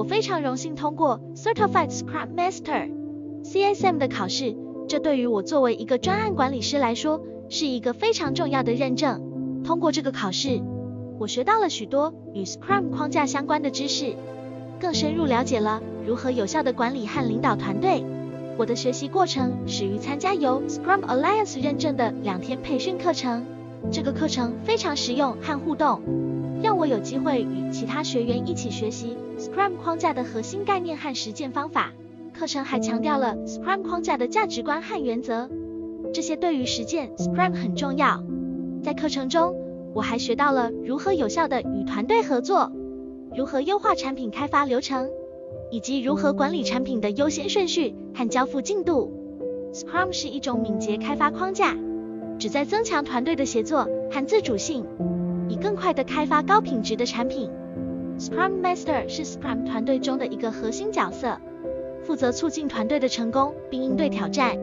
我非常荣幸通过 Certified Scrum Master CSM 的考试，这对于我作为一个专案管理师来说是一个非常重要的认证。通过这个考试，我学到了许多与 Scrum 框架相关的知识，更深入了解了如何有效的管理和领导团队。我的学习过程始于参加由 Scrum Alliance 认证的两天培训课程，这个课程非常实用和互动，让我有机会与其他学员一起学习 Scrum 框架的核心概念和实践方法。课程还强调了 Scrum 框架的价值观和原则，这些对于实践 Scrum 很重要。在课程中，我还学到了如何有效的与团队合作，如何优化产品开发流程。以及如何管理产品的优先顺序和交付进度。Scrum 是一种敏捷开发框架，旨在增强团队的协作和自主性，更快地开发高品质的产品。Scrum Master 是 Scrum 团队中的一个核心角色，负责促进团队的成功并应对挑战。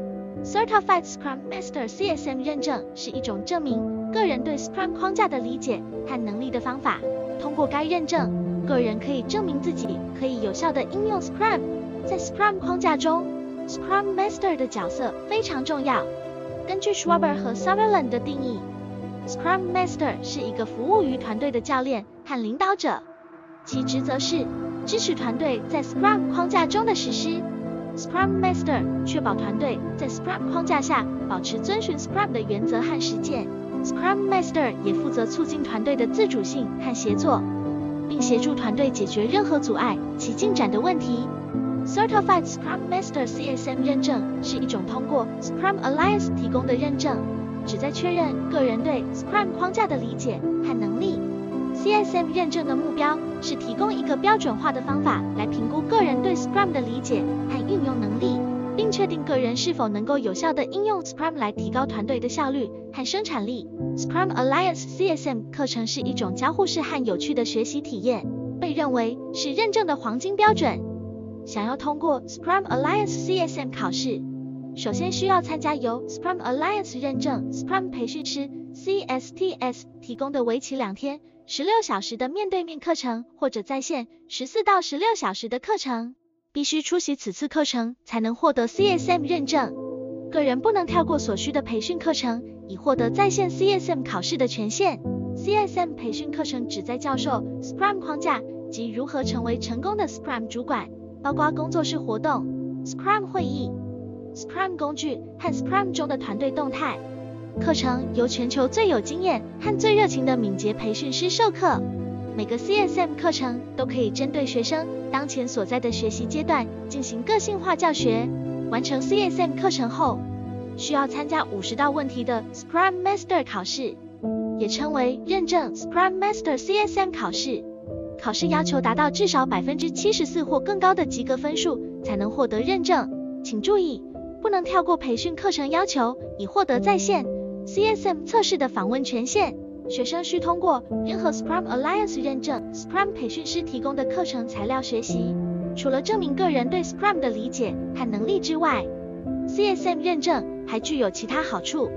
Certified Scrum Master CSM 认证是一种证明个人对 Scrum 框架的理解和能力的方法。通过该认证。个人可以证明自己可以有效的应用 Scrum，在 Scrum 框架中，Scrum Master 的角色非常重要。根据 Schwaber 和 Sutherland 的定义，Scrum Master 是一个服务于团队的教练和领导者，其职责是支持团队在 Scrum 框架中的实施。Scrum Master 确保团队在 Scrum 框架下保持遵循 Scrum 的原则和实践。Scrum Master 也负责促进团队的自主性和协作。并协助团队解决任何阻碍其进展的问题。Certified Scrum Master CSM 认证是一种通过 Scrum Alliance 提供的认证，旨在确认个人对 Scrum 框架的理解和能力。CSM 认证的目标是提供一个标准化的方法来评估个人对 Scrum 的理解和运用能力。并确定个人是否能够有效地应用 Scrum 来提高团队的效率和生产力。Scrum Alliance CSM 课程是一种交互式和有趣的学习体验，被认为是认证的黄金标准。想要通过 Scrum Alliance CSM 考试，首先需要参加由 Scrum Alliance 认证 Scrum 培训师 CSTS 提供的为期两天、十六小时的面对面课程，或者在线十四到十六小时的课程。必须出席此次课程才能获得 CSM 认证。个人不能跳过所需的培训课程，以获得在线 CSM 考试的权限。CSM 培训课程旨在教授 Scrum 框架及如何成为成功的 Scrum 主管，包括工作室活动、Scrum 会议、Scrum 工具和 Scrum 中的团队动态。课程由全球最有经验和最热情的敏捷培训师授课。每个 CSM 课程都可以针对学生当前所在的学习阶段进行个性化教学。完成 CSM 课程后，需要参加五十道问题的 Scrum Master 考试，也称为认证 Scrum Master CSM 考试。考试要求达到至少百分之七十四或更高的及格分数才能获得认证。请注意，不能跳过培训课程要求以获得在线 CSM 测试的访问权限。学生需通过任何 Scrum Alliance 认证 Scrum 培训师提供的课程材料学习。除了证明个人对 Scrum 的理解和能力之外，CSM 认证还具有其他好处。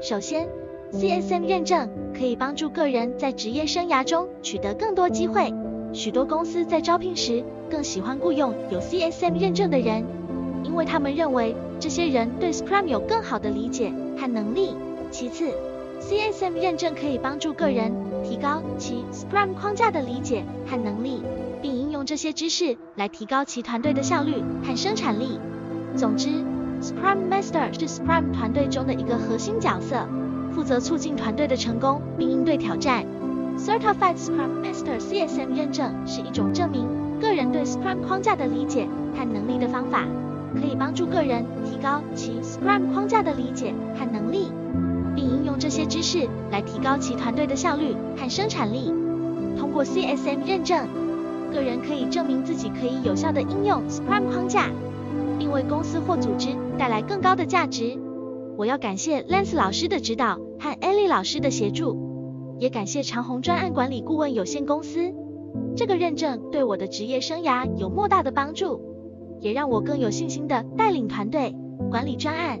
首先，CSM 认证可以帮助个人在职业生涯中取得更多机会。许多公司在招聘时更喜欢雇佣有 CSM 认证的人，因为他们认为这些人对 Scrum 有更好的理解和能力。其次，CSM 认证可以帮助个人提高其 Scrum 框架的理解和能力，并应用这些知识来提高其团队的效率和生产力。总之，Scrum Master 是 Scrum 团队中的一个核心角色，负责促进团队的成功并应对挑战。Certified Scrum Master CSM 认证是一种证明个人对 Scrum 框架的理解和能力的方法，可以帮助个人提高其 Scrum 框架的理解和能力。并应用这些知识来提高其团队的效率和生产力。通过 CSM 认证，个人可以证明自己可以有效地应用 Scrum 框架，并为公司或组织带来更高的价值。我要感谢 Lance 老师的指导和 Ellie 老师的协助，也感谢长虹专案管理顾问有限公司。这个认证对我的职业生涯有莫大的帮助，也让我更有信心的带领团队管理专案。